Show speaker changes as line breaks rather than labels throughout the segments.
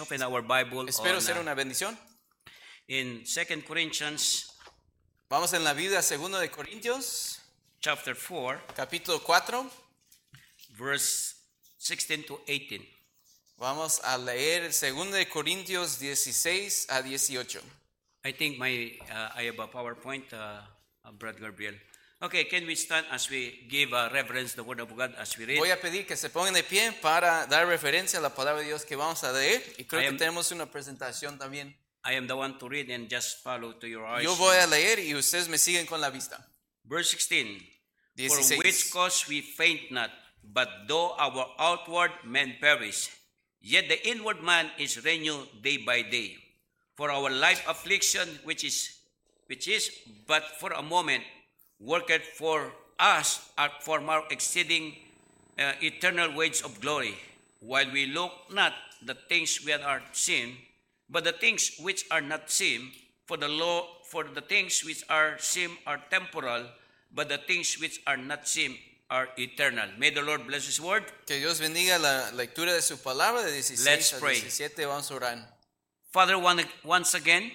Open our Bible
Espero
on,
ser
uh,
una bendición.
in 2 Corinthians
Vamos en la Biblia, segundo de Corintios,
chapter 4,
capítulo 4.
verse 16 to 18.
Vamos a leer segundo de Corintios 16 a 18.
I think my uh, I have a PowerPoint, uh, Brad Gabriel. Okay, can we stand as we give uh, reverence the Word of God as we read?
Voy a pedir que se pongan de pie para dar referencia a la palabra de Dios que vamos a leer. Y creo
I
que
am-
tenemos una presentación también.
I am the one to read and just follow to your eyes.
Yo voy a leer y ustedes me siguen con la vista.
Verse 16. For
16.
which cause we faint not, but though our outward man perish, yet the inward man is renewed day by day. For our life affliction, which is which is but for a moment, worketh for us at for more exceeding uh, eternal wage of glory, while we look not the things which are seen, but the things which are not seen. For the law, for the things which are seen are temporal, but the things which are not seen are eternal. May the Lord bless His word.
Que Dios bendiga la lectura de su palabra de 16
Let's
a
pray.
17. Vamos a orar.
Father, one, once again,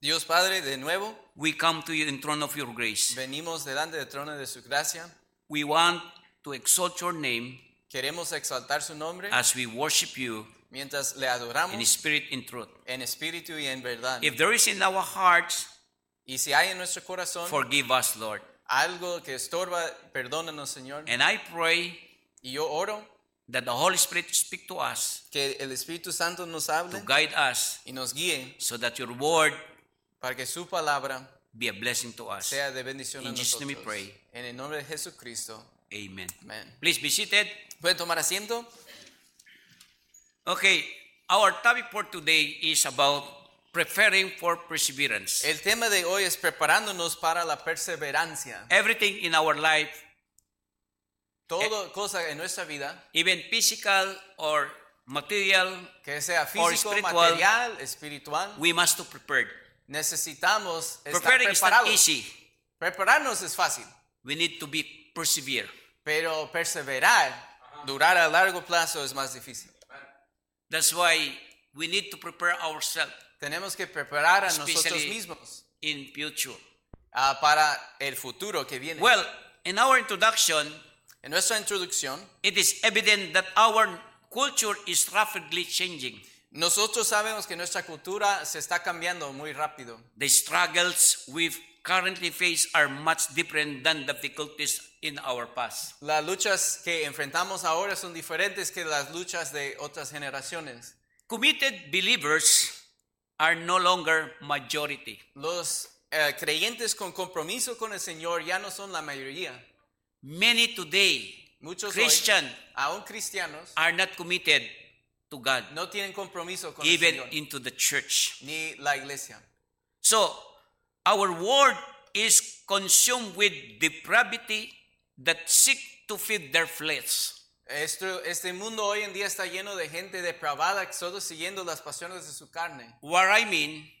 Dios Padre, de nuevo,
we come to you in throne of your grace.
venimos delante del trono de su gracia.
We want to exalt your name
Queremos exaltar su nombre
as we worship you
mientras le
in
adoramos
spirit and truth.
en espíritu y en verdad.
If there is in our hearts,
Y si hay en nuestro corazón
forgive us, Lord.
algo que estorba, perdónanos, Señor.
And I pray
Y yo oro
that the Holy Spirit speak to us
que el Espíritu Santo nos hable.
to guide us
y nos guíe
so that your word
para que su palabra
be a blessing to us.
sea de bendición a
In Jesus' name we
nosotros.
pray.
En el nombre de Jesucristo.
Amen.
Amén.
Please be seated.
¿Pueden tomar asiento?
Okay, our topic for today is about preparing for perseverance.
El tema de hoy es preparándonos para la perseverancia.
Everything in our life,
Todo cosa en nuestra vida,
even physical or material,
que sea
Or
físico,
spiritual.
material, espiritual,
we must to prepare.
Necesitamos estar
Preparing is not easy.
Prepararnos es fácil,
We need to be persevere.
pero perseverar, durar a largo plazo es más difícil.
That's why we need to prepare ourselves
Tenemos que preparar a nosotros mismos
in future.
ah, para el futuro que viene.
Well, in our introduction,
en nuestra introducción,
it is evident that our culture is rapidly changing.
Nosotros sabemos que nuestra cultura se está cambiando muy rápido.
The struggles we currently face are much different than the difficulties in our past.
Las luchas que enfrentamos ahora son diferentes que las luchas de otras generaciones.
Committed believers are no longer majority.
Los eh, creyentes con compromiso con el Señor ya no son la mayoría.
Many today,
Muchos
Christian,
hoy, aún cristianos,
are not committed to God,
no tienen compromiso con
even
el Señor,
into the church.
ni la iglesia.
So, our world is consumed with depravity that seek to feed their flesh.
Esto- este mundo hoy en día está lleno de gente depravada que solo siguiendo las pasiones de su carne.
What I mean,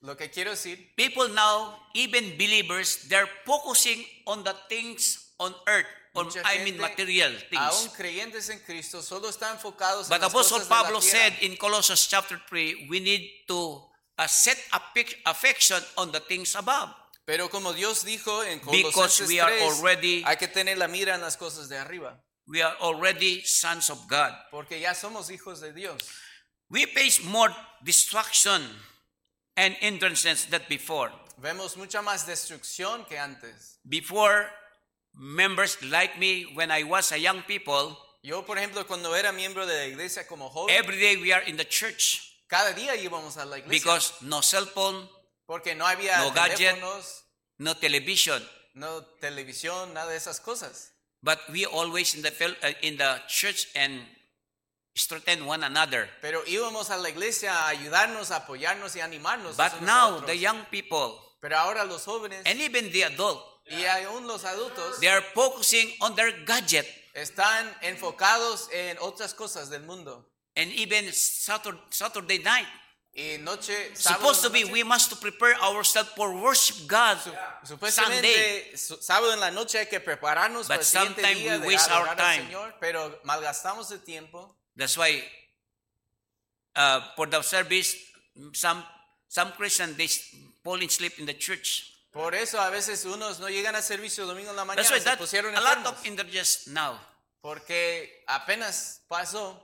Lo que quiero decir,
people now, even believers, they're focusing on the things on earth, on
mucha
I mean material
aún
things.
creyentes en Cristo, solo están enfocados
But
en las
Apostle
cosas de la
Pablo
tierra.
said in Colossians chapter 3, we need to uh, set affec- affection on the things above.
Pero como Dios dijo en
Because
Colosenses
we are
3,
already-
hay que tener la mira en las cosas de arriba,
We are already sons of God.
porque ya somos hijos de Dios.
We face more destruction and hindrances than before.
Vemos mucha más destrucción que antes.
Before, members like me, when I was a young people,
Yo, por ejemplo, cuando era miembro de la iglesia como joven,
every day we are in the church
cada día íbamos a la iglesia
because no cell phone,
porque no había
no gadget. no television,
no televisión, nada de esas cosas.
but we always in the uh, in the church and strengthen one another.
Pero íbamos a la iglesia a ayudarnos, a apoyarnos y animarnos.
But now the young people
Pero ahora los jóvenes
and even the adult,
y aún los adultos
they are focusing on their gadget
están enfocados en otras cosas del mundo.
and even Saturday, Saturday night.
Y noche,
Supposed to be, we must to prepare ourselves for worship God Sunday.
sábado en la noche hay que prepararnos
But
para el siguiente
sometimes
día
we waste our time.
Señor, pero malgastamos el tiempo.
That's why uh, for the service, some some Christians they fall in sleep in the church.
Por eso a veces unos no llegan a servicio domingo en la mañana,
That's why
se
that,
pusieron
a lot
enfermos.
of interest now.
Porque apenas pasó,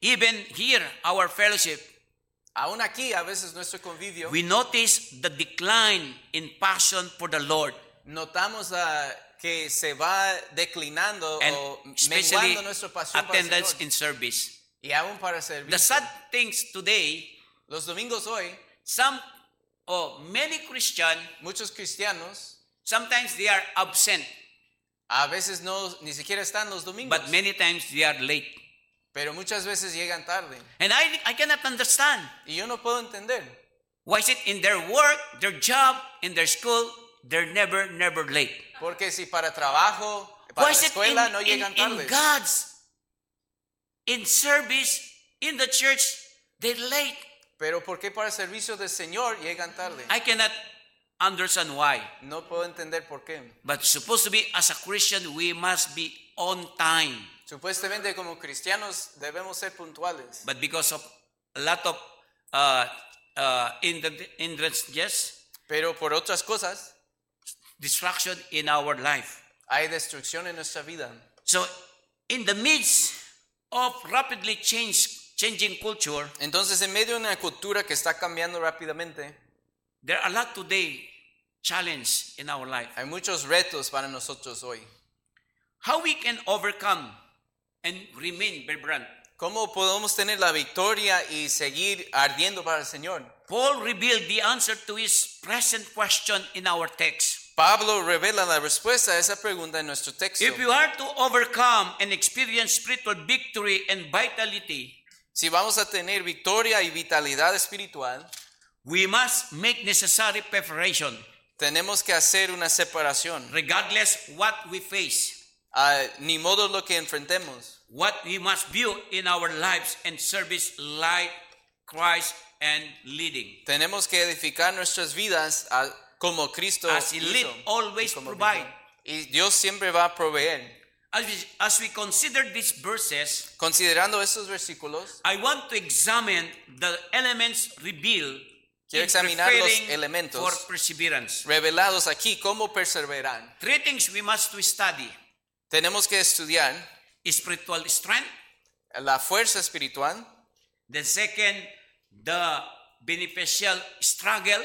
Even here, our fellowship,
aún aquí a veces nuestro convivio,
we notice the decline in passion for the Lord,
notamos ah, que se va declinando
and
o
especially
menguando nuestra pasión para el
attendance
Señor.
in service.
Y aún para
The
servir.
sad things today,
Los domingos hoy,
some or many Christian,
muchos cristianos
sometimes they are absent,
a veces no ni siquiera están los domingos,
but many times they are late.
pero muchas veces llegan tarde.
And I, I cannot understand.
Y yo no puedo entender.
Why is it in their work, their job, in their school, they're never, never late?
Porque si para trabajo, para
Why
la
it in,
escuela no
in-
llegan
in
tarde.
God's, in service, in the church, they're late?
Pero ¿por qué para el servicio del Señor llegan tarde?
I cannot understand why.
No puedo entender por qué.
But supposed to be, as a Christian, we must be on time.
Supuestamente como cristianos debemos ser puntuales.
But because of a lot of uh, uh, hindrance, yes,
Pero por otras cosas
distraction in our life.
hay destrucción en nuestra vida.
So, in the midst of rapidly change, changing culture,
Entonces en medio de una cultura que está cambiando rápidamente,
there are a lot today challenge in our life.
hay muchos retos para nosotros hoy.
How we can overcome and remain vibrant.
¿Cómo podemos tener la victoria y seguir ardiendo para el Señor?
Paul revealed the answer to his present question in our text.
Pablo revela la respuesta a esa pregunta en nuestro texto.
If you are to overcome and experience spiritual victory and vitality,
Si vamos a tener victoria y vitalidad espiritual,
we must make necessary preparation,
tenemos que hacer una separación.
regardless what we face.
Ah, ni modo lo que enfrentemos.
What we must view in our lives and service like Christ and leading.
Tenemos que edificar nuestras vidas ah, como Cristo
As he
hizo
lead, always
y como
provide.
Y Dios siempre va a proveer.
As we, as we consider these verses,
Considerando estos versículos,
I want to examine the elements revealed
Quiero
in
examinar los elementos.
for perseverance.
revelados aquí, cómo perseverar.
Three things we must to study:
Tenemos que estudiar
spiritual strength.
la fuerza espiritual,
The second, the beneficial struggle,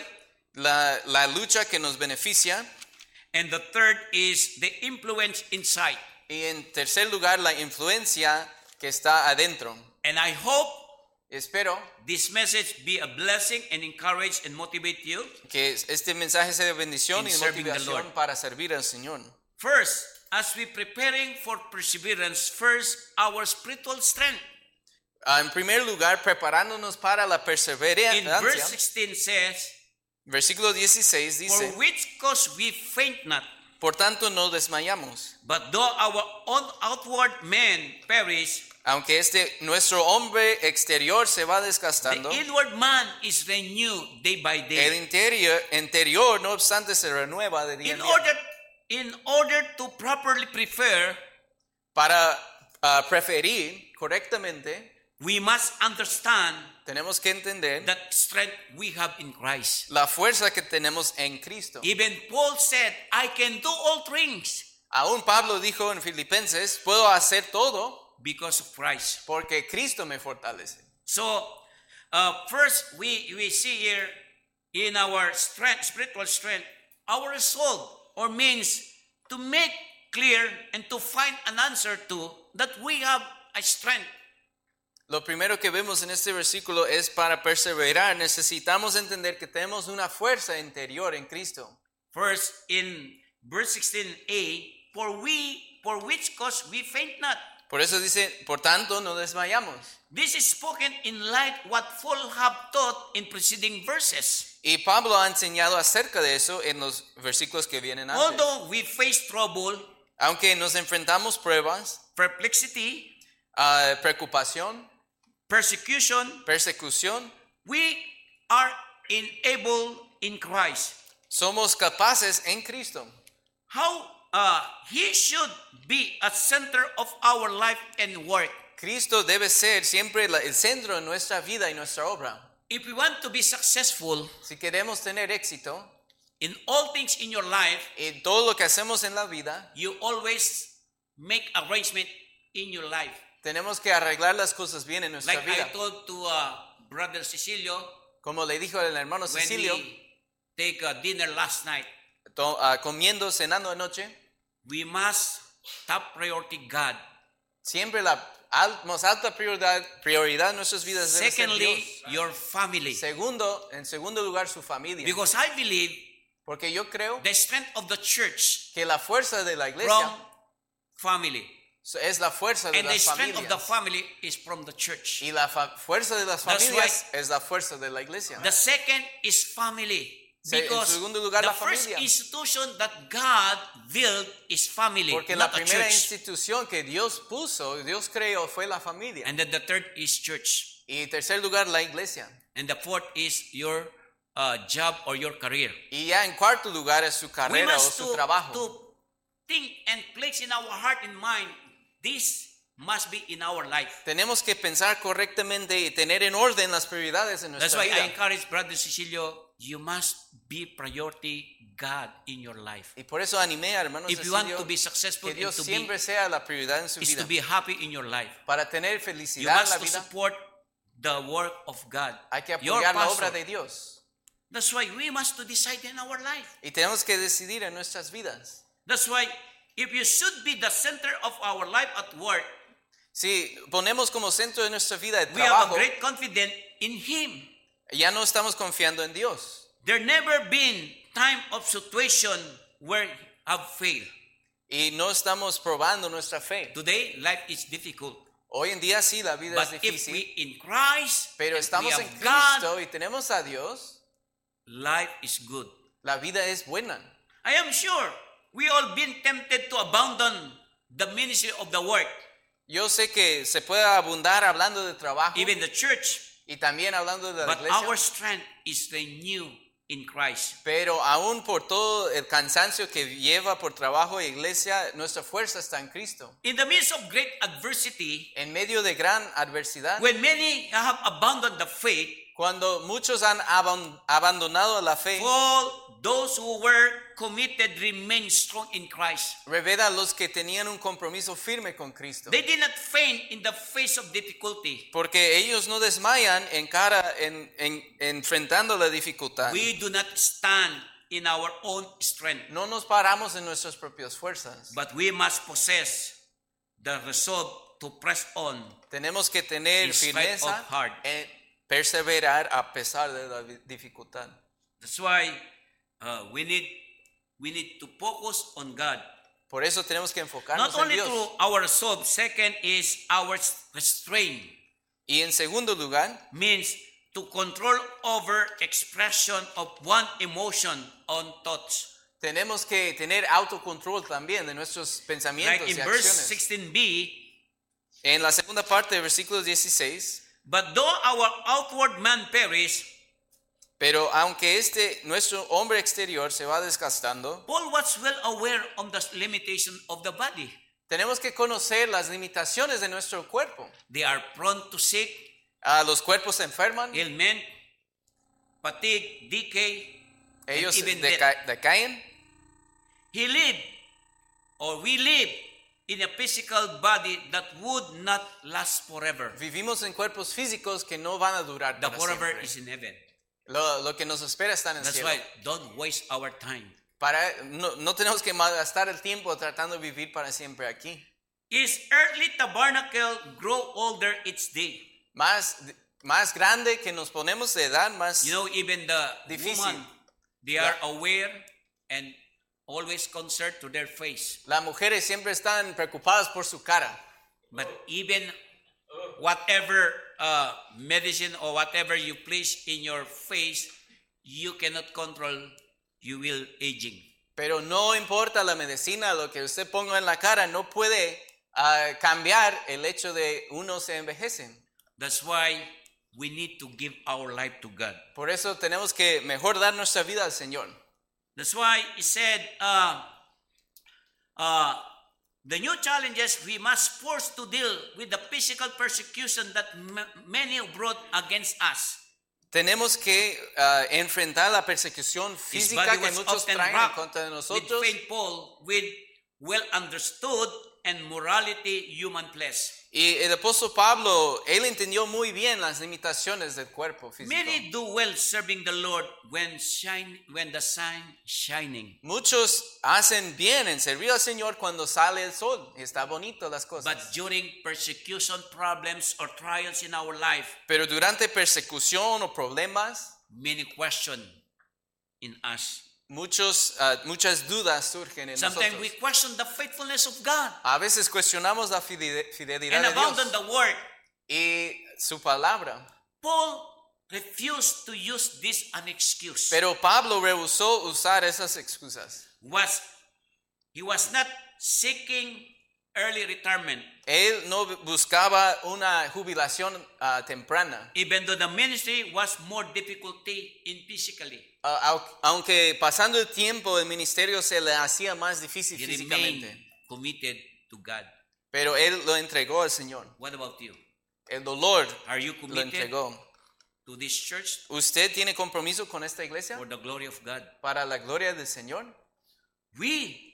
la, la lucha que nos beneficia
and the third is the influence inside.
Y en tercer lugar la influencia que está adentro.
And I hope
Espero
this message be a blessing and encourage and motivate you.
que este mensaje sea de bendición y motivación para servir al Señor.
First, as we preparing for perseverance, first our spiritual strength.
Ah, en primer lugar, preparándonos para la
In verse
perseverancia,
16 says,
versículo 16
For
dice,
which cause we faint not,
por tanto no desmayamos,
but though our own outward man perish,
aunque este nuestro hombre exterior se va
the
desgastando,
inward man is renewed day by
el
day.
interior, interior no obstante se renueva de día
In
en día.
order, in order to properly prepare,
Para ah, preferir correctamente,
we must understand
tenemos que entender
that strength we have in Christ.
la fuerza que tenemos en Cristo.
Even Paul said, I can do all things
Aún Pablo dijo en Filipenses, puedo hacer todo
because of Christ.
porque Cristo me fortalece.
So, uh, first, we, we see here in our strength, spiritual strength, our result or means to make clear and to find an answer to that we have a strength.
Lo primero que vemos en este versículo es para perseverar necesitamos entender que tenemos una fuerza interior en Cristo.
First, in verse 16a, for we, for which cause we faint not.
Por eso dice, por tanto no desmayamos.
This is spoken in light what Paul have taught in preceding verses.
Y Pablo ha enseñado acerca de eso en los versículos que vienen antes.
Although we face trouble,
Aunque nos enfrentamos pruebas,
perplexity,
ah, preocupación,
persecution,
persecución,
we are enabled in Christ.
somos capaces en Cristo.
How uh, He should be a center of our life and work.
Cristo debe ser siempre la- el centro de nuestra vida y nuestra obra.
if we want to be successful
Si queremos tener éxito
in all things in your life,
en todo lo que hacemos en la vida,
you always make arrangement in your life.
Tenemos que arreglar las cosas bien en nuestra
Like I
vida.
told to uh, Brother Cecilio
Como le dijo el hermano
when
Cecilio,
we take a dinner last night,
to- ah, comiendo, cenando anoche,
we must top priority God.
siempre la al- más alta prioridad, prioridad en nuestras vidas
Secondly,
Dios.
your family.
Segundo, en segundo lugar, su familia.
Because I believe
Porque yo creo
the strength of the church
que la fuerza de la
from
iglesia es la fuerza de
And the
las
strength of the
familias.
family is from the church.
Y la fuerza de las
That's
familias es la fuerza de la iglesia.
The second is family.
Se- en
Because
segundo lugar,
the
la
first
familia.
institution that God built is family,
Porque la primera institución que Dios puso, Dios creó, fue la familia.
And then the third is church.
Y en tercer lugar, la iglesia.
And the fourth is your uh, job or your career.
Y ya en cuarto lugar es su carrera o su
to,
trabajo.
to think and place in our heart and mind, this must be in our life.
Tenemos que pensar correctamente y tener en orden las prioridades en
That's
nuestra
why I
vida.
encourage Brother Cecilio, you must be priority God in your life.
Y por eso animé a hermanos
If you want to be successful
que Dios
to be,
siempre sea la prioridad en su
is
vida.
to be happy in your life.
Para tener
You
felicidad en la
must
vida,
support the work of God.
hay que
Your
apoyar la
pastor.
obra de Dios.
That's why we must to decide in our life.
Y tenemos que decidir en nuestras vidas.
That's why if you should be the center of our life at work,
Si ponemos como centro de nuestra vida el
we have a
trabajo,
great confidence in Him.
ya no estamos confiando en Dios.
There never been time of situation where have failed.
Y no estamos probando nuestra fe.
Today life is difficult,
Hoy en día sí, la vida
but
es
if we
difícil,
in Christ,
pero
and we
estamos
have
en
God,
Cristo y tenemos a Dios,
life is good.
la vida es buena.
I am sure we all been tempted to abandon the ministry of the work,
Yo sé que se puede abundar hablando de trabajo
even the church,
y también hablando de la
but our
iglesia,
strength is renewed in Christ.
pero aún por todo el cansancio que lleva por trabajo e iglesia, nuestra fuerza está en Cristo.
In the midst of great adversity,
En medio de gran adversidad,
when many have abandoned the faith,
cuando muchos han aban- abandonado la fe,
those who were committed remain strong in Christ.
revela a los que tenían un compromiso firme con Cristo.
They did not faint in the face of difficulty.
Porque ellos no desmayan en cara, en, en- enfrentando la dificultad.
We do not stand in our own strength,
No nos paramos en nuestras propias fuerzas.
but we must possess the resolve to press on.
Tenemos que tener firmeza en perseverar a pesar de la di- dificultad.
That's why uh, we need we need to focus on God.
Por eso tenemos que enfocarnos
Not
en
only
Dios.
through our resolve. Second is our restraint.
Y en segundo lugar,
means to control over expression of one emotion on thoughts.
tenemos que tener autocontrol también de nuestros pensamientos
Like in
y
verse
acciones.
16b,
En la segunda parte del versículo 16,
but though our outward man perish,
pero aunque este nuestro hombre exterior se va desgastando,
Paul was well aware of the limitation of the body.
tenemos que conocer las limitaciones de nuestro cuerpo.
They are prone to sick,
Ah, los cuerpos se enferman,
ailment, fatigue, decay,
ellos deca- decaen.
He lived, or we live, in a physical body that would not last forever.
Vivimos en cuerpos físicos que no van a durar
The
para
forever
siempre.
is in heaven.
Lo, lo que nos espera está en el
That's
cielo.
why don't waste our time.
Para, no, no tenemos que malgastar el tiempo tratando de vivir para siempre aquí.
His earthly tabernacle grow older each day.
Más, más grande que nos ponemos de edad, más
You know, even the
Difícil.
woman, they are aware and always concerned to their face.
las mujeres siempre están preocupadas por su cara.
But even whatever uh, medicine or whatever you place in your face, you cannot control. You will aging.
Pero no importa la medicina, lo que usted ponga en la cara, no puede ah, cambiar el hecho de uno se envejecen.
That's why we need to give our life to God.
Por eso tenemos que mejor dar nuestra vida al Señor.
That's why he said, uh, uh, The new challenges we must force to deal with the physical persecution that m- many brought against us.
Tenemos que ah, enfrentar la persecución física que muchos traen contra de
with. Paul with well understood and morality human flesh.
Y el apóstol Pablo, él entendió muy bien las limitaciones del cuerpo físico.
Many do well serving the Lord when shine when the sun shining.
Muchos hacen bien en servir al Señor cuando sale el sol está bonito las cosas.
But during persecution, problems, or trials in our life,
Pero durante persecución o problemas,
many question in us.
Muchos, ah, muchas dudas surgen en
Sometimes
nosotros.
we question the faithfulness of God
A veces cuestionamos la fide- fidelidad
and
de
abandon
Dios
the word.
y su palabra.
Paul refused to use this an excuse.
Pero Pablo rehusó usar esas excusas.
was he was not seeking early retirement,
Él no buscaba una jubilación ah, temprana.
even though the ministry was more difficulty in physically.
Au- aunque pasando el tiempo el ministerio se le hacía más difícil
He
físicamente,
committed to God.
pero él lo entregó al Señor.
What about you?
El dolor
Are you
lo
committed
entregó.
to this church
¿Usted tiene compromiso con esta iglesia
for the glory of God?
para la gloria del Señor?
We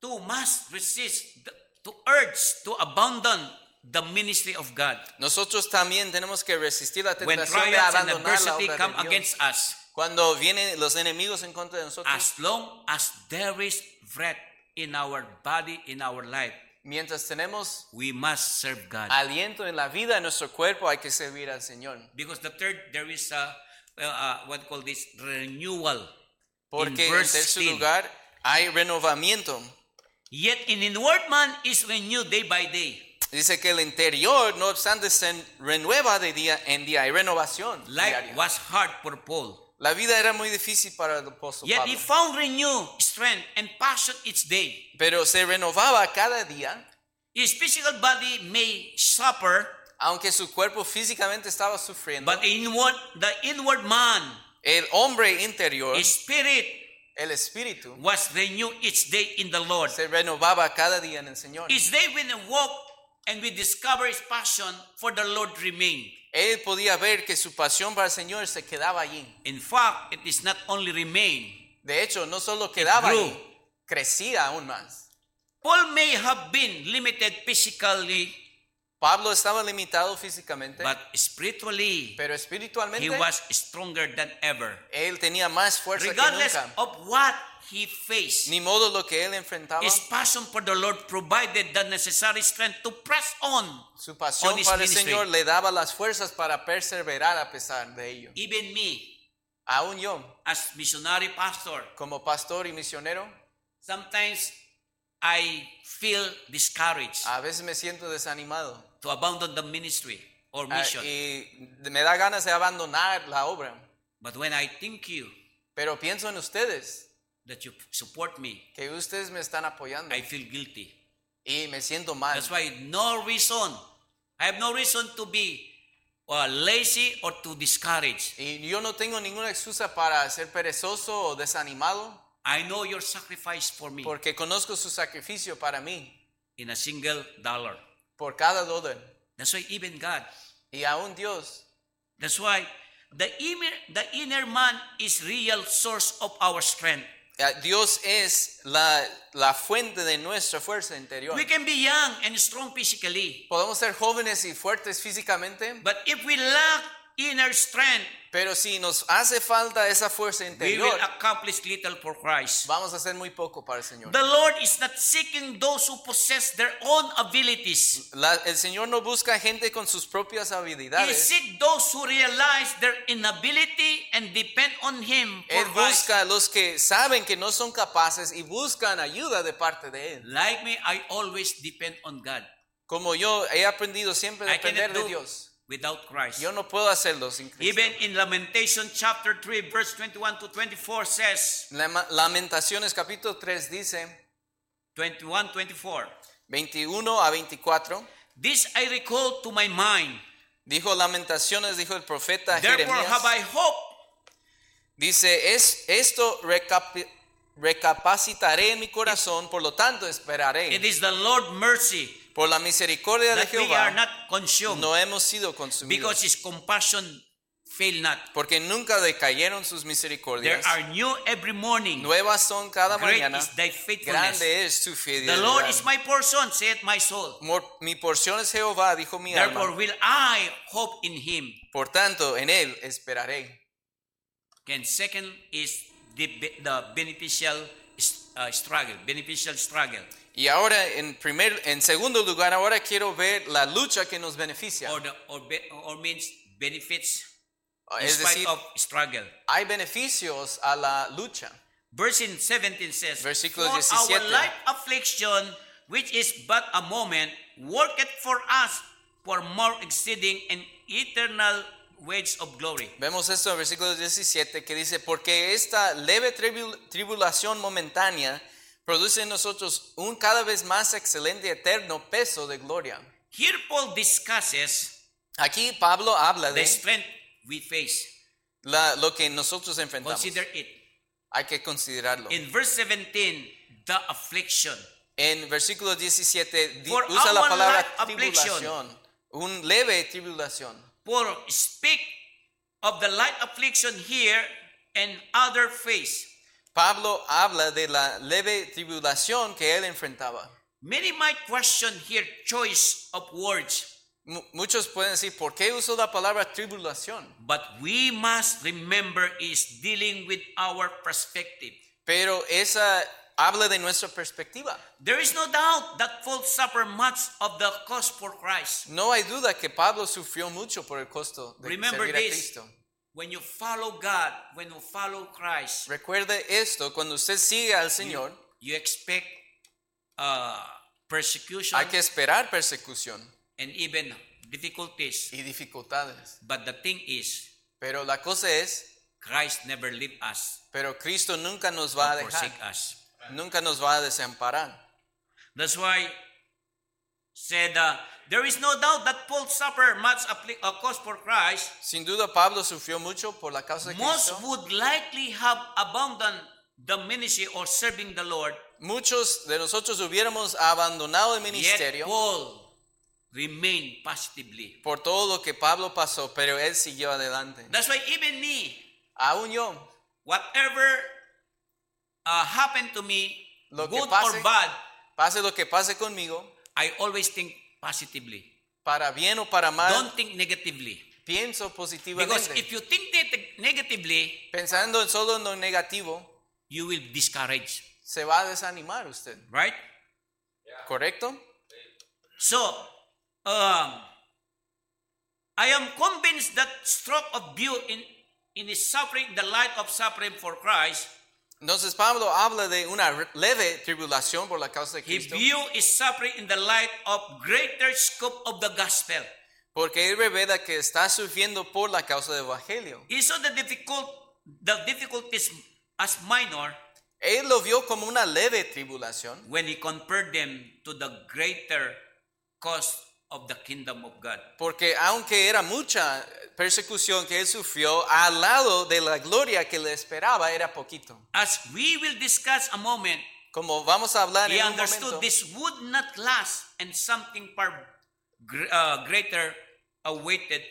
too must resist the, to urge to abandon the ministry of God
Nosotros también tenemos que resistir la
when
tentación de
trials and
abandonar la obra
come
de Dios.
against us.
Cuando vienen los enemigos en contra de nosotros,
As long as there is breath in our body, in our life,
mientras tenemos
we must serve God.
aliento en la vida en nuestro cuerpo, hay que servir al Señor.
Because the third, there is a, uh, what call this renewal.
Porque
In
en tercer
16.
lugar hay renovamiento.
Yet in inward man is renewed day by day.
Dice que el interior, no obstante, se renueva de día en día. Hay renovación.
Life
diaria.
was hard for Paul.
La vida era muy difícil para el apóstol
Yet he
Pablo.
found renewed strength and passion each day.
Pero se renovaba cada día,
His physical body may suffer,
aunque su cuerpo físicamente estaba sufriendo.
but inward, the inward man,
El hombre interior,
his spirit,
el espíritu,
was renewed each day in the Lord.
se renovaba cada día en el Señor.
Each day when we walk and we discover his passion for the Lord remain.
Él podía ver que su pasión para el Señor se quedaba allí.
In fact, it is not only remain.
De hecho, no solo quedaba
grew.
allí, crecía aún más.
Paul may have been limited physically,
Pablo estaba limitado físicamente,
but spiritually,
pero espiritualmente
he was stronger than ever.
él tenía más fuerza que
Regardless
nunca.
of what he faced,
Ni modo lo que él enfrentaba,
his passion for the Lord provided the necessary strength to press on.
su pasión
on his
para el. Señor le daba las fuerzas para perseverar a pesar de ello.
Even me,
Aún yo,
as missionary pastor,
como pastor y misionero,
sometimes I feel discouraged
a veces me siento desanimado
to abandon the ministry or
ah,
mission.
y me da ganas de abandonar la obra.
But when I think you
Pero pienso en ustedes,
that you support me,
que ustedes me están apoyando
I feel guilty.
y me siento mal.
That's why no reason. I have no reason to be uh, lazy or to discourage.
Y yo no tengo ninguna excusa para ser perezoso o desanimado
I know your sacrifice for me
porque conozco su sacrificio para mí
in a single dollar.
por cada dólar.
That's why even God.
Y aún Dios,
That's why the inner, the inner man is real source of our strength.
Eh, Dios es la, la fuente de nuestra fuerza interior.
We can be young and strong physically,
Podemos ser jóvenes y fuertes físicamente,
but if we lack inner strength,
pero si nos hace falta esa fuerza
we
interior,
will accomplish little for Christ.
vamos a hacer muy poco para el Señor.
The Lord is not seeking those who possess their own abilities.
La- el Señor no busca gente con sus propias
He
habilidades.
seeks those who realize their inability and depend on Him for
Él
Christ.
busca a los que saben que no son capaces y buscan ayuda de parte de Él.
Like me, I always depend on God.
Como yo he aprendido siempre a depender de Dios.
Without Christ.
Yo no puedo hacerlo sin Cristo.
Even in Lamentation chapter 3, verse 21 to 24 says,
Lamentaciones capítulo 3 dice
21, 24.
21 a 24.
This I recall to my mind.
Dijo Lamentaciones, dijo el profeta
Therefore
Jeremías.
have I hope.
Dice, es, esto recapi- Recapacitaré en mi corazón, por lo tanto
It
esperaré.
is the Lord mercy
Por la misericordia de
that we are
Jehová
not consumed
no hemos sido consumidos.
because his compassion fail not.
Porque nunca decayeron sus
There
misericordias.
are new every morning.
Nuevas son cada
Great
mañana.
is thy faithfulness.
Grande es tu
The Lord
fidelidad.
is my portion, saith my soul.
Mor- Mi porción es Jehová, dijo mi
Therefore
alma.
will I hope in him.
Por tanto, en él esperaré.
And second is the, be- the beneficial uh, struggle, beneficial struggle,
Y ahora, en, primer, en segundo lugar, ahora quiero ver la lucha que nos beneficia.
or the or, be, or means benefits in
Es
spite
decir,
of struggle.
hay beneficios a la lucha.
Verse 17 says,
Versículo
For
17.
our life affliction, which is but a moment, worketh for us for more exceeding and eternal wages of glory.
Vemos esto en el versículo 17 que dice, porque esta leve tribu- tribulación momentánea produce en nosotros un cada vez más excelente eterno peso de gloria.
Here Paul discusses
Aquí Pablo habla
the
de
strength we face.
la- lo que nosotros enfrentamos.
Consider it.
Hay que considerarlo.
In verse 17, the affliction.
En versículo 17 di-
For
usa la palabra tribulación, un leve tribulación.
For speak of the light affliction here and other face.
Pablo habla de la leve tribulación que él enfrentaba.
Many might question here choice of words,
Mu- Muchos pueden decir, ¿por qué uso la palabra tribulación?
but we must remember is dealing with our perspective.
Pero esa habla de nuestra perspectiva.
There is no doubt that Paul suffered much of the cost for Christ.
No hay duda que Pablo sufrió mucho por el costo de
Remember
servir a
this.
Cristo.
When you follow God, when you follow Christ,
Recuerde esto, cuando usted sigue al Señor,
you expect uh, persecution
hay que esperar persecución
and even difficulties.
y dificultades.
But the thing is,
Pero la cosa es,
Christ never leave us
pero Cristo nunca nos va a
or forsake
dejar,
us.
Nunca nos va a desamparar.
That's why said uh, there is no doubt that Paul suffered much appli- uh, cost for Christ.
Sin duda Pablo sufrió mucho por la causa de
Most
Cristo.
would likely have abandoned the ministry or serving the Lord.
Muchos de nosotros hubiéramos abandonado el
Yet
ministerio
Paul remained positively.
por todo lo que Pablo pasó, pero él siguió adelante.
That's why even me,
Aún yo,
whatever uh, happened to me,
Lo
good
pase-
or bad,
pase lo que pase conmigo,
I always think positively.
para bien o para mal,
Don't think negatively.
pienso
Because
positivamente.
if you think neg- negatively,
Pensando en solo en lo negativo,
you will discourage,
se va a desanimar usted.
right?
¿Correcto?
So, um, I am convinced that stroke of view in, in his suffering, the light of suffering for Christ,
Entonces Pablo habla de una leve tribulación por la causa de Cristo,
view his suffering in the light of greater scope of the gospel.
porque él revela que está sufriendo por la causa del Evangelio.
He saw the difficult, the difficulties as minor
Él lo vio como una leve tribulación
when he compared them to the greater cost of the kingdom of God.
Porque aunque era mucha persecución que él sufrió, al lado de la gloria que le esperaba era poquito.
As we will discuss a moment,
Como vamos a hablar
he
en un
understood
momento,
this would not last and something far uh, greater awaited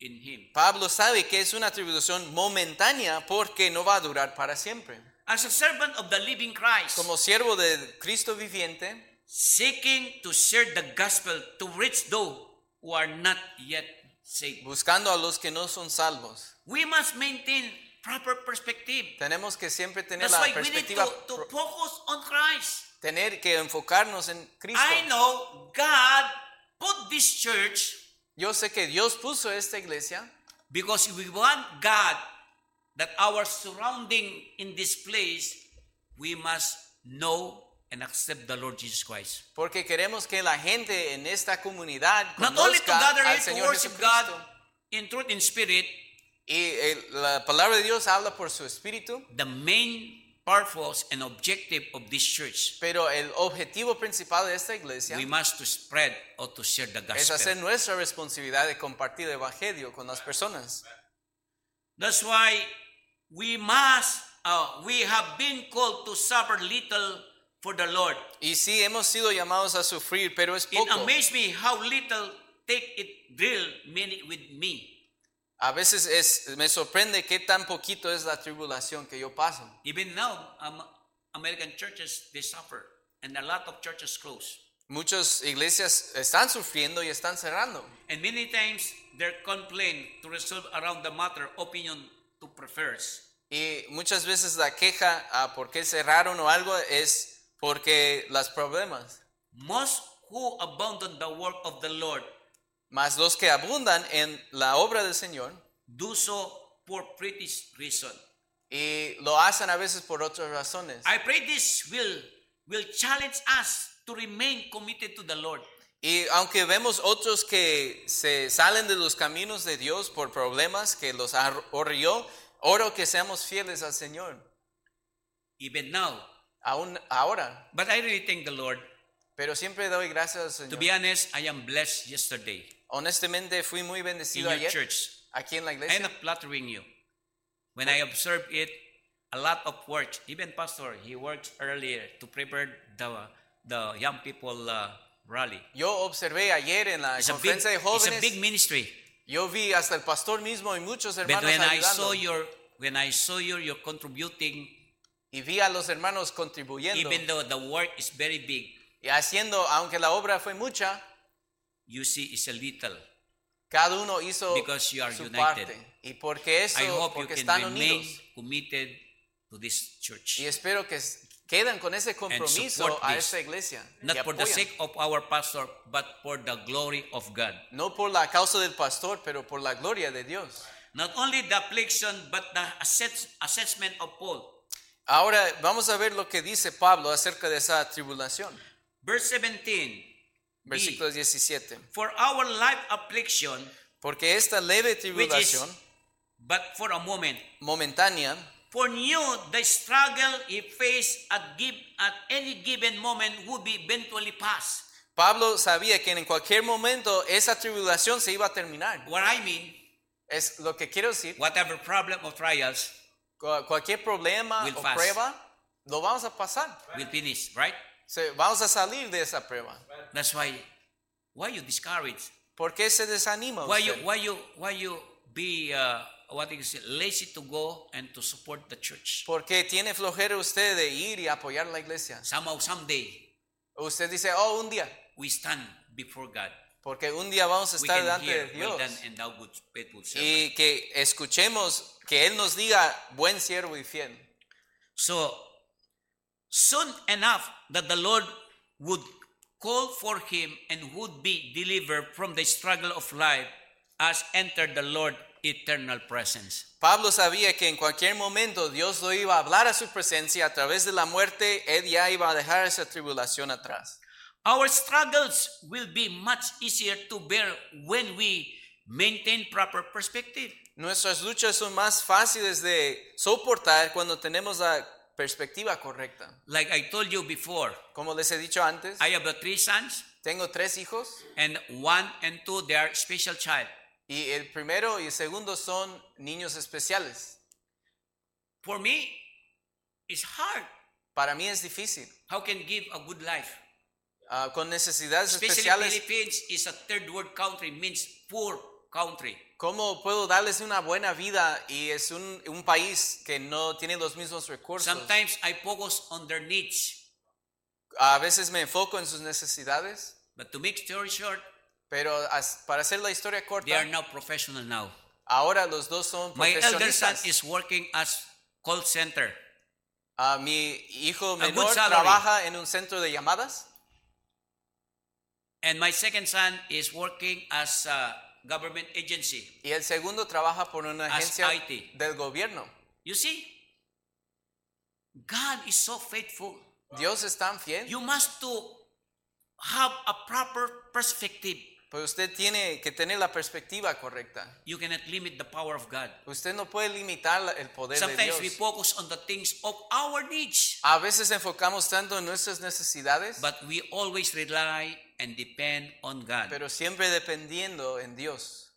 in him.
Pablo sabe que es una tribulación momentánea porque no va a durar para siempre.
As a servant of the living Christ,
Como siervo de Cristo viviente,
seeking to share the gospel to reach those who are not yet saved.
buscando a los que no son salvos,
We must maintain proper perspective.
tenemos que siempre tener
That's
la
why we need
perspectiva,
to, to focus on Christ.
tener que enfocarnos en Cristo.
I know God put this church
Yo sé que Dios puso esta iglesia
because we want God that our surrounding in this place we must know and accept the Lord Jesus Christ.
porque queremos que la gente en esta comunidad
Not only to gather
al
here to
Señor
worship God in truth and spirit,
Y el- la palabra de Dios habla por su espíritu,
the main purpose and objective of this church,
pero el objetivo principal de esta iglesia
we must to spread or to share the
es hacer
gospel.
nuestra responsabilidad de compartir el evangelio con las personas.
That's why we must uh, we have been called to suffer little for the Lord.
Y sí, hemos sido llamados a sufrir, pero es
It
poco.
amazes me how little take it drill many with me.
A veces es, me sorprende qué tan poquito es la tribulación que yo paso.
Even now, um, American churches they suffer, and a lot of churches close.
Muchas iglesias están sufriendo y están cerrando.
And many times their complaint to resolve around the matter opinion to prefers.
Y muchas veces la queja a por qué cerraron o algo es porque las problemas.
Most who the work of the Lord
Mas los que abundan en la obra del Señor
do so for pretty reason.
y lo hacen a veces por otras razones.
I pray this will will challenge us to remain committed to the Lord.
Y aunque vemos otros que se salen de los caminos de Dios por problemas que los ahorrió, oro que seamos fieles al Señor.
Even now.
Aún ahora.
But I really thank the Lord.
Pero siempre doy gracias al Señor.
To be honest, I am blessed yesterday
Honestamente fui muy
in
bendecido
your
ayer
church.
aquí en la iglesia.
not flattering you. When I observe it, a lot of work. Even pastor, he works earlier to prepare the the young people uh, rally.
Yo observé ayer en la
It's a big,
conferencia de
it's a big ministry.
Yo vi hasta el pastor mismo y muchos hermanos But
when I saw your when I saw you, you're contributing,
Y vi a los hermanos contribuyendo
even though the work is very big,
y haciendo, aunque la obra fue mucha,
you see it's a little.
cada uno hizo
Because you are
su
united.
parte. Y porque eso,
I hope you
porque
can
están
remain
unidos.
committed to this church.
Y espero que queden con ese compromiso a esta iglesia.
Not for the sake of our pastor, but for the glory of God.
No por la causa del pastor, pero por la gloria de Dios.
Not only the affliction, but the assess- assessment of Paul.
Ahora vamos a ver lo que dice Pablo acerca de esa tribulación.
Verse 17.
Versículo 17.
For our life affliction,
Porque esta leve
is
tribulación
but for a moment,
momentánea,
for you the struggle he faced at, give, at any given moment would be eventually past.
Pablo sabía que en cualquier momento esa tribulación se iba a terminar.
What I mean,
Es lo que quiero decir.
whatever problem or trials
Cualquier problema
Will
o
pass.
prueba, lo vamos a pasar.
will finish, right?
Se- vamos a salir de esa prueba.
That's why why you discourage?
¿Por qué se desanima
Why you
usted?
why you why you be uh, what is it, lazy to go and to support the church?
¿Por qué tiene flojera usted de ir y apoyar la iglesia?
Somehow someday
Usted dice, oh, un día.
we stand before God.
Porque un día vamos a estar delante de
well
Dios.
done and thou good faithful servant.
Y que escuchemos que Él nos diga, buen siervo y fiel.
So soon enough that the Lord would call for him and would be delivered from the struggle of life as entered the Lord eternal presence.
Pablo sabía que en cualquier momento Dios lo iba a hablar a su presencia a través de la muerte, Él ya iba a dejar esa tribulación atrás.
Our struggles will be much easier to bear when we maintain proper perspective.
Nuestras luchas son más fáciles de soportar cuando tenemos la perspectiva correcta.
Like I told you before,
Como les he dicho antes,
I have three sons,
tengo tres hijos
and one and two they are special child.
y el primero y el segundo son niños especiales.
For me, it's hard.
Para mí es difícil.
How can give a good life?
Ah, con necesidades
Especially
especiales,
Philippines is a third world country, means poor country.
¿cómo puedo darles una buena vida y es un, un país que no tiene los mismos recursos?
Sometimes I focus on their needs,
A veces me enfoco en sus necesidades,
but to make story short,
pero as- para hacer la historia
they
corta,
are now professional now.
ahora los dos son
My elder son is working as call center.
Ah, mi hijo menor trabaja en un centro de llamadas
And my second son is working as a government agency.
y el segundo trabaja por una
As
agencia
IT.
del gobierno.
You see, God is so faithful.
Dios es tan fiel,
You must to have a proper perspective.
pero usted tiene que tener la perspectiva correcta.
You cannot limit the power of God.
Usted no puede limitar el poder de
Sometimes we
Dios.
focus on the things of our needs,
A veces enfocamos tanto en nuestras necesidades,
but we always rely and depend on God.
pero siempre dependiendo en Dios.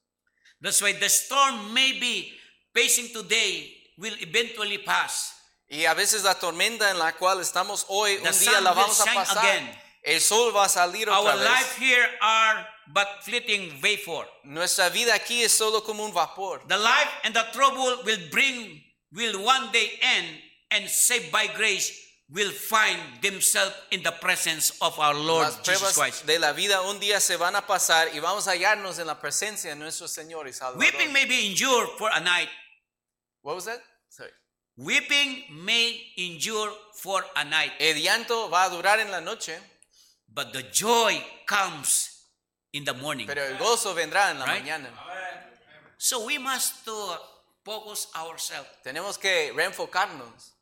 That's why the storm may be facing today will eventually pass.
Y a veces la tormenta en la cual estamos hoy,
The
un día la vamos a pasar.
again.
El sol va a salir otra
Our
vez.
life here are but fleeting vapor.
Nuestra vida aquí es solo como un vapor.
The life and the trouble will bring, will one day end, and saved by grace will find themselves in the presence of our Lord
Las
Jesus
pruebas
Christ.
de la vida un día se van a pasar y vamos a hallarnos en la presencia de nuestro Señor y Salvador.
Weeping may be endured for a night.
What was that? Sorry.
Weeping may endure for a night,
El llanto va a durar en la noche,
but the joy comes in the morning.
pero el gozo vendrá en la
Right.
mañana.
So we must to focus ourselves.
Tenemos que reenfocarnos.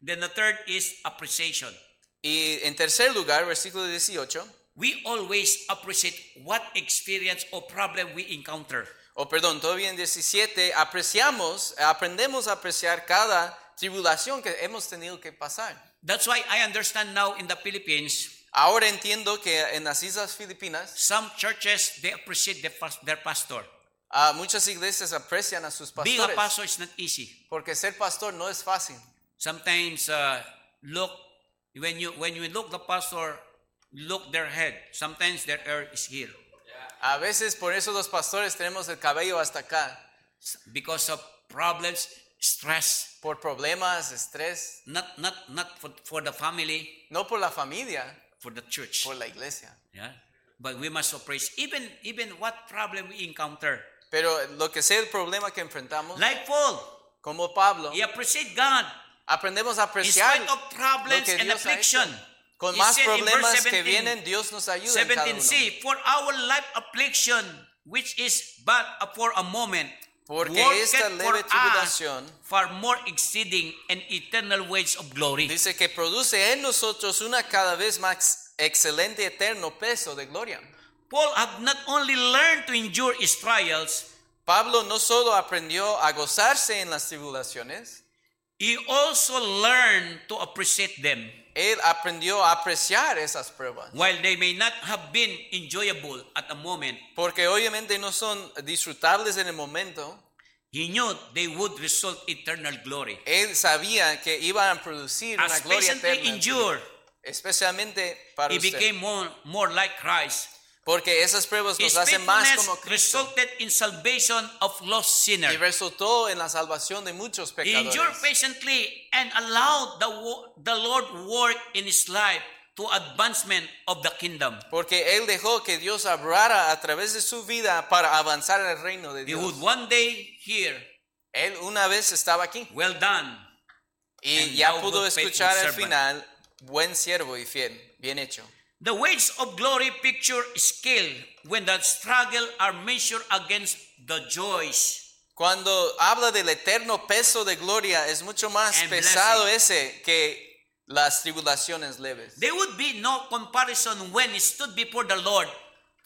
Then the third is appreciation.
Y en tercer lugar, versículo 18,
We always appreciate what experience or problem we encounter.
o perdón, todavía en 17, apreciamos, aprendemos a apreciar cada tribulación que hemos tenido que pasar.
That's why I understand now in the Philippines,
Ahora entiendo que en las Islas Filipinas,
some churches they appreciate their, their pastor.
ah, muchas iglesias aprecian a sus
Being a
pastores,
pastor is not easy.
porque ser pastor no es fácil.
Sometimes uh, look when you when you look the pastor, look their head. Sometimes their hair is here
A veces por eso los pastores tenemos el cabello hasta acá,
because of problems, stress.
por problemas, estrés,
Not not not for, for the family,
no por la familia,
for the church.
por la iglesia.
Yeah, but we must appraise even even what problem we encounter.
Pero lo que sea el problema que enfrentamos,
Like Paul,
como Pablo,
he appreciate God
aprendemos a
in
apreciar
spite of
lo
problems
que
and
Dios ha hecho.
affliction.
Con
He
más problemas que
17,
vienen, Dios nos ayuda en cada uno.
17c, for our life affliction, which is but for a moment,
Porque esta leve tribulación
far more exceeding and eternal ways of glory.
dice que produce en nosotros una cada vez más excelente eterno peso de gloria.
Paul had not only learned to endure his trials,
Pablo no solo aprendió a gozarse en las tribulaciones,
he also learned to appreciate them.
él aprendió a apreciar esas pruebas.
While they may not have been enjoyable at the moment,
Porque obviamente no son disfrutables en el momento.
he knew they would result eternal glory.
Él sabía que iban a producir una
As
gloria
patiently
eterna.
endured,
Especialmente para
he
usted.
became more, more like Christ.
Porque esas pruebas
His
nos hacen más
faithfulness
como Cristo.
resulted in salvation of lost
Y
sinners.
resultó en la salvación de muchos
He endured
pecadores.
patiently and allowed the, wo- the Lord work in his life to advancement of the kingdom.
Porque él dejó que Dios obrara a través de su vida para avanzar en el reino de
He
Dios.
would one day hear,
Él una vez estaba aquí
well done.
y
And
ya
thou
pudo
good faithful
escuchar al
servant.
final, buen siervo y fiel, bien hecho.
The wages of glory picture scale when the struggle are measured against the joys.
Cuando habla del eterno peso de gloria, es mucho más
And
pesado ese que las tribulaciones leves.
There would be no comparison when he stood before the Lord.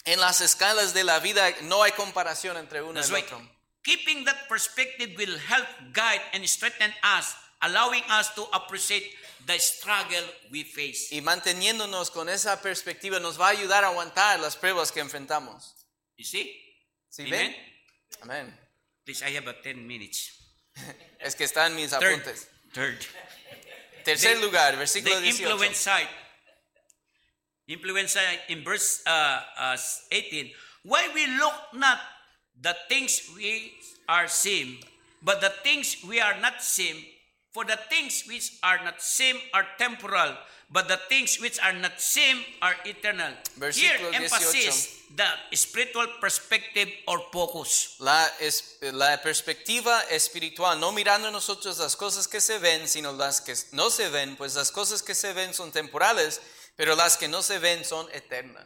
En las escalas de la vida no hay comparación entre uno y otro.
keeping that perspective will help guide and strengthen us, allowing us to appreciate the struggle we face.
Y manteniéndonos con esa perspectiva nos va a ayudar a aguantar las pruebas que enfrentamos.
You see?
¿Sí
Amen?
ven? Amén.
Please, I have a 10 minutes.
Es que están mis
Third.
apuntes.
Third.
Tercer
The-
lugar,
The
versículo 18.
influence side. Influence side in verse uh, uh, 18. Why we look not the things we are seen, but the things we are not seen. For the things which are not seen are temporal, but the things which are not seen are eternal. Here,
Versículo
emphasis the spiritual perspective or focus.
La, es- la perspectiva espiritual, no mirando nosotros las cosas que se ven, sino las que no se ven, pues las cosas que se ven son temporales, pero las que no se ven son eternas.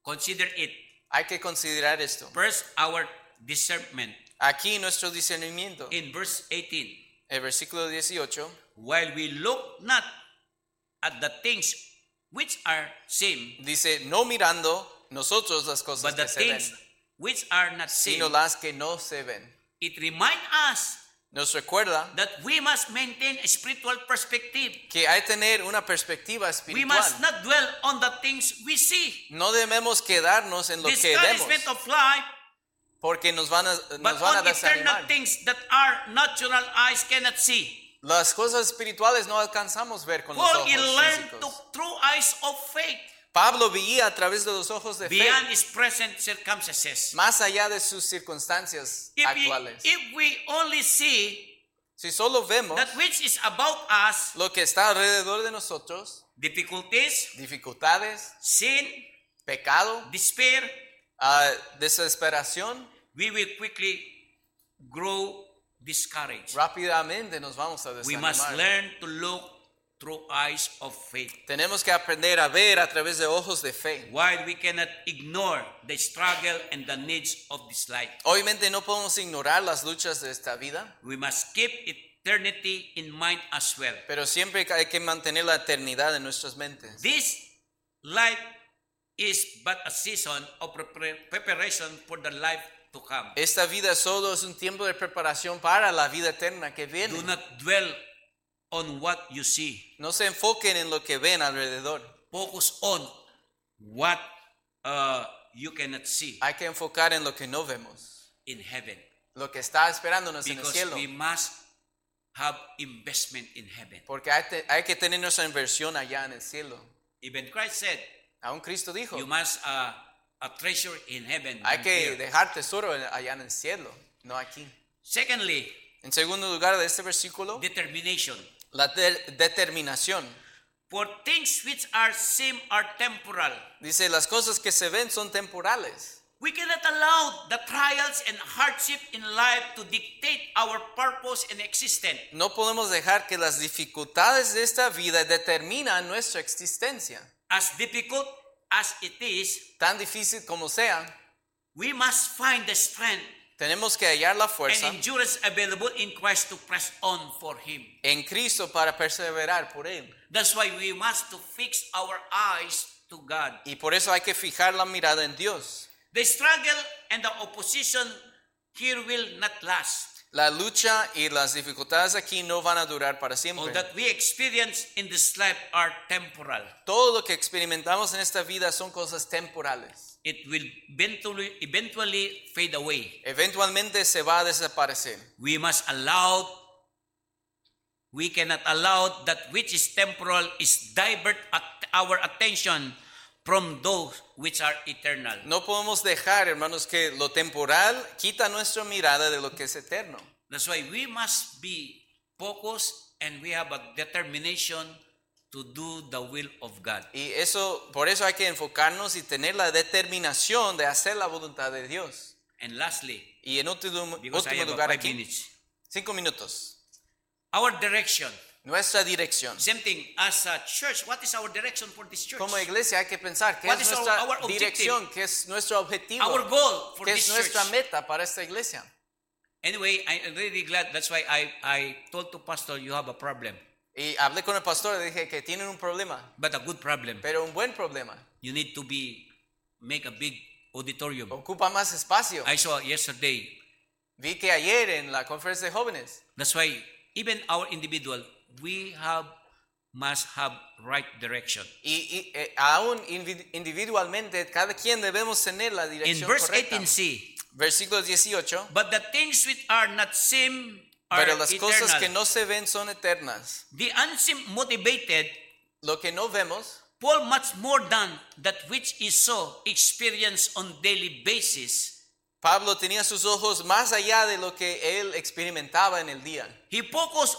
Consider it.
Hay que considerar esto.
First, our discernment.
Aquí nuestro discernimiento,
In verse 18.
El versículo 18,
while we look not at the things which are seen,
dice, no mirando nosotros las cosas
but the
que se ven,
things which are not seen.
sino las que no se ven.
It reminds us
Nos recuerda
that we must maintain a spiritual perspective.
que hay que tener una perspectiva
We
espiritual.
must not dwell on the things we see.
No debemos quedarnos en lo que vemos,
of life,
porque nos van a,
but
nos van a
on eternal
desanimar.
things that our natural eyes cannot see.
Las cosas espirituales no alcanzamos ver con los ojos
he learned to,
físicos.
through eyes of faith
Pablo veía a través de los ojos de fe,
his present circumstances.
más allá de sus circunstancias
If we,
actuales.
if we only see
Si solo vemos
that which is about us,
lo que está alrededor de nosotros,
difficulties,
dificultades,
sin,
pecado,
despair,
ah, desesperación,
we will quickly grow discouraged.
rápidamente nos vamos a
We must
desanimar.
learn to look through eyes of faith.
Tenemos que aprender a ver a través de ojos de fe.
While we cannot ignore the struggle and the needs of this life,
Obviamente no podemos ignorar las luchas de esta vida,
we must keep eternity in mind as well.
pero siempre hay que mantener la eternidad en nuestras mentes.
This life is but a season of prepar- preparation for the life to come.
Esta vida solo es un tiempo de preparación para la vida eterna que
Do
viene.
not dwell on what you see.
No se enfoquen en lo que ven alrededor.
Focus on what uh, you cannot see
Hay que enfocar en lo que no vemos,
in heaven.
lo que está esperándonos en el
Because
cielo.
we must have investment in heaven.
Porque hay, te- hay que tener nuestra inversión allá en el cielo.
Even Christ said,
Aún Cristo dijo,
you must uh, a treasure in heaven.
hay que
here."
dejar tesoro allá en el cielo, no aquí.
Secondly,
En segundo lugar de este versículo,
determination.
la de- determinación.
For things which are seen are temporal.
Dice, las cosas que se ven son temporales.
We cannot allow the trials and hardship in life to dictate our purpose and existence.
No podemos dejar que las dificultades de esta vida determinan nuestra existencia.
As difficult as it is,
Tan difícil como sea,
we must find the strength
tenemos que hallar la
and
fuerza
endurance available in Christ to press on for Him.
en Cristo para perseverar por Él.
That's why we must to fix our eyes to God.
Y por eso hay que fijar la mirada en Dios.
The struggle and the opposition here will not last.
La lucha y las dificultades aquí no van a durar para
All
siempre.
that we experience in this life are temporal.
Todo lo que experimentamos en esta vida son cosas temporales.
It will eventually, eventually fade away.
Eventualmente se va a desaparecer.
We must allow, we cannot allow that which is temporal is divert at our attention from those which are eternal.
No podemos dejar, hermanos, que lo temporal quita nuestra mirada de lo que es eterno.
That's why we must be focused and we have a determination to do the will of God.
Y eso, por eso hay que enfocarnos y tener la determinación de hacer la voluntad de Dios.
And lastly,
Y en último, último lugar
five
aquí,
minutes,
cinco minutos.
our direction.
Nuestra dirección.
Same thing as a church. What is our direction for this church?
Como iglesia hay que pensar qué
What
es
is our-
nuestra
our objective?
dirección, qué es nuestro objetivo,
Our goal for
qué
this
es nuestra
church.
meta para esta iglesia.
Anyway, I'm really glad. That's why I, I told to pastor you have a problem,
Y hablé con el pastor y dije que tienen un problema,
but a good problem.
pero un buen problema.
You need to be make a big auditorium.
Ocupa más espacio.
I saw yesterday.
Vi que ayer en la conferencia de jóvenes,
That's why even our individual, we have must have right direction.
y, y, eh, aún individualmente, cada quien debemos tener la
In
dirección
verse
correcta.
18c,
Versículo 18.
but the things which are not seen are
Pero las cosas
eternal.
que no se ven son eternas.
The unseen motivated
Lo que no vemos,
Paul much more than that which is so experienced on daily basis.
Pablo tenía sus ojos más allá de lo que él experimentaba en el día.
He focus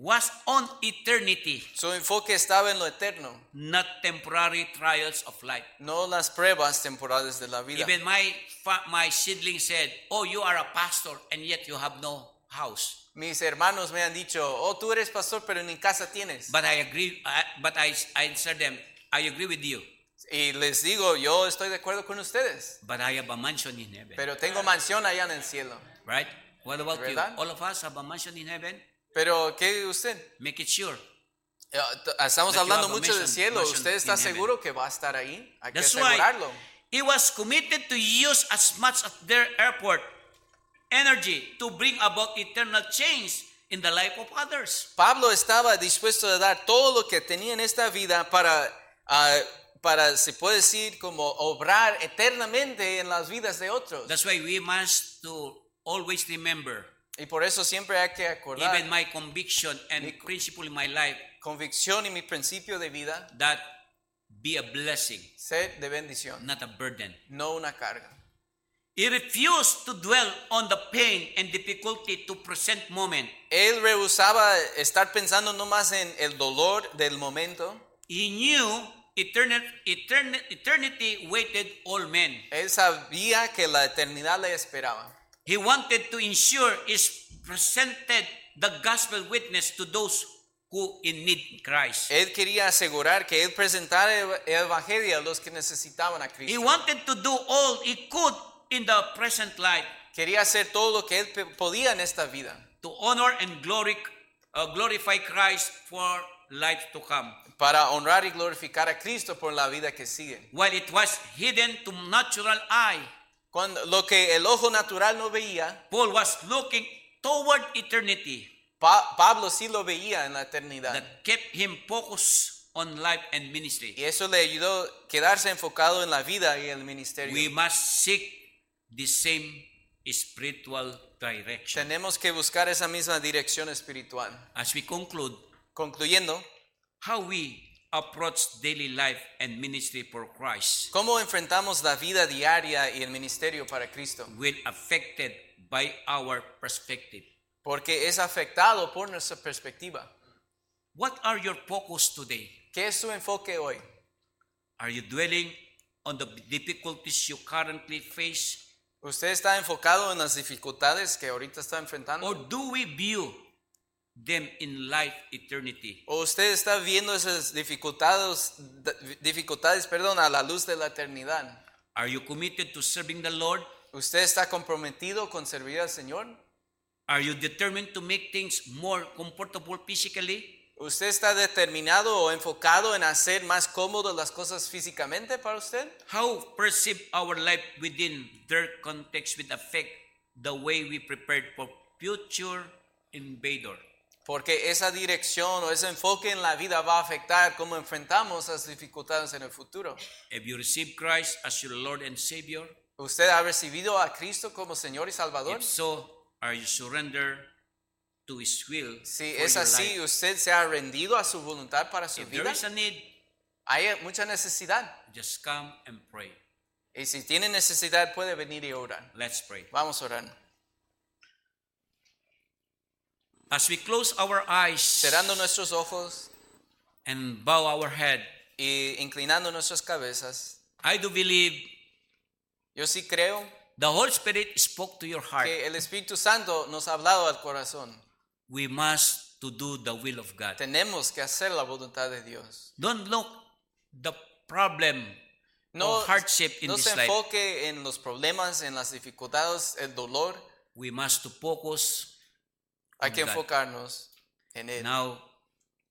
was on eternity,
Su enfoque estaba en lo eterno,
not temporary trials of life.
no las pruebas temporales de la vida.
Even my my sibling said, "Oh, you are a pastor and yet you have no house."
Mis hermanos me han dicho, oh, tú eres pastor, pero ni casa tienes.
But I agree. I, but I I answered them, "I agree with you,
Y les digo, yo estoy de acuerdo con ustedes,
but I have a mansion in heaven."
pero tengo mansión allá en el cielo.
Right? What about you?
¿Verdad?
All of us have a mansion in heaven.
Pero, ¿qué usted?
Make it sure.
Eh, t- Estamos
That
hablando mucho del cielo. ¿Usted está seguro que va a estar ahí? Hay que
That's why
asegurarlo.
he was committed to use as much of their airport energy to bring about eternal change in the life of others.
Pablo estaba dispuesto a dar todo lo que tenía en esta vida para, ah, para, se puede decir, como obrar eternamente en las vidas de otros.
That's why we must to always remember
Y por eso siempre hay que acordar
even my conviction and
Mi-
principle in my life,
convicción y mi principio de vida,
that be a blessing,
ser de bendición,
not a burden.
no una carga.
He refused to dwell on the pain and difficulty to present moment.
Él rehusaba estar pensando no más en el dolor del momento.
He knew eternal, eternity waited all men.
Él sabía que la eternidad le esperaba.
He wanted to ensure is presented the gospel witness to those who in need Christ.
Él quería asegurar que él presentara el el evangelio a los que necesitaban a Cristo.
He wanted to do all he could in the present life
Quería hacer todo lo que él podía en esta vida
to honor and glory, uh, glorify Christ for life to come.
para honrar y glorificar a Cristo por la vida que sigue.
While it was hidden to natural eye,
Cuando lo que el ojo natural no veía,
Paul was looking toward eternity
Pa- Pablo sí lo veía en la eternidad.
that kept him focused on life and ministry.
Y eso le ayudó a quedarse enfocado en la vida y el ministerio.
We must seek the same spiritual direction.
Tenemos que buscar esa misma dirección espiritual.
As we conclude,
Concluyendo,
how we approach daily life and ministry for Christ
¿cómo enfrentamos la vida diaria y el ministerio para Cristo?
will affected by our perspective.
Porque es afectado por nuestra perspectiva.
What are your focus today?
¿Qué es su enfoque hoy?
Are you dwelling on the difficulties you currently face?
¿Usted está enfocado en las dificultades que ahorita está enfrentando?
Or do we view them in life eternity?
¿O usted está viendo esas dificultades, dificultades perdón, a la luz de la eternidad?
Are you committed to serving the Lord?
¿Usted está comprometido con servir al Señor?
Are you determined to make things more comfortable physically?
¿Usted está determinado o enfocado en hacer más cómodo las cosas físicamente para usted?
How perceive our life within their context will affect the way we prepare for future invader.
Porque esa dirección o ese enfoque en la vida va a afectar cómo enfrentamos las dificultades en el futuro.
Have you received Christ as your Lord and Savior?
¿Usted ha recibido a Cristo como Señor y Salvador?
If so, are you surrender to His will
Si es así? ¿usted se ha rendido a su voluntad para su
If there
vida?
is a need,
Hay mucha necesidad.
just come and pray.
Y si tiene necesidad, puede venir y orar.
Let's pray.
Vamos a orar.
As we close our eyes
Cerrando nuestros ojos
and bow our head,
y inclinando nuestras cabezas,
I do believe
yo sí creo
the Holy Spirit spoke to your heart.
que el Espíritu Santo nos ha hablado al corazón.
We must to do the will of God.
Tenemos que hacer la voluntad de Dios.
Don't look the problem
No,
or hardship in
no
this
se
life.
enfoque en los problemas, en las dificultades, el dolor.
We must to focus.
Hay que
God.
enfocarnos en Él.
Now,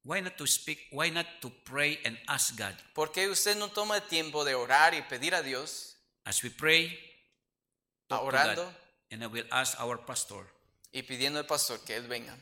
why not to speak? Why not to pray and ask God?
¿Por qué usted no toma el tiempo de orar y pedir a Dios,
As we pray,
orando
God, and I will ask our pastor
y pidiendo al pastor que Él venga?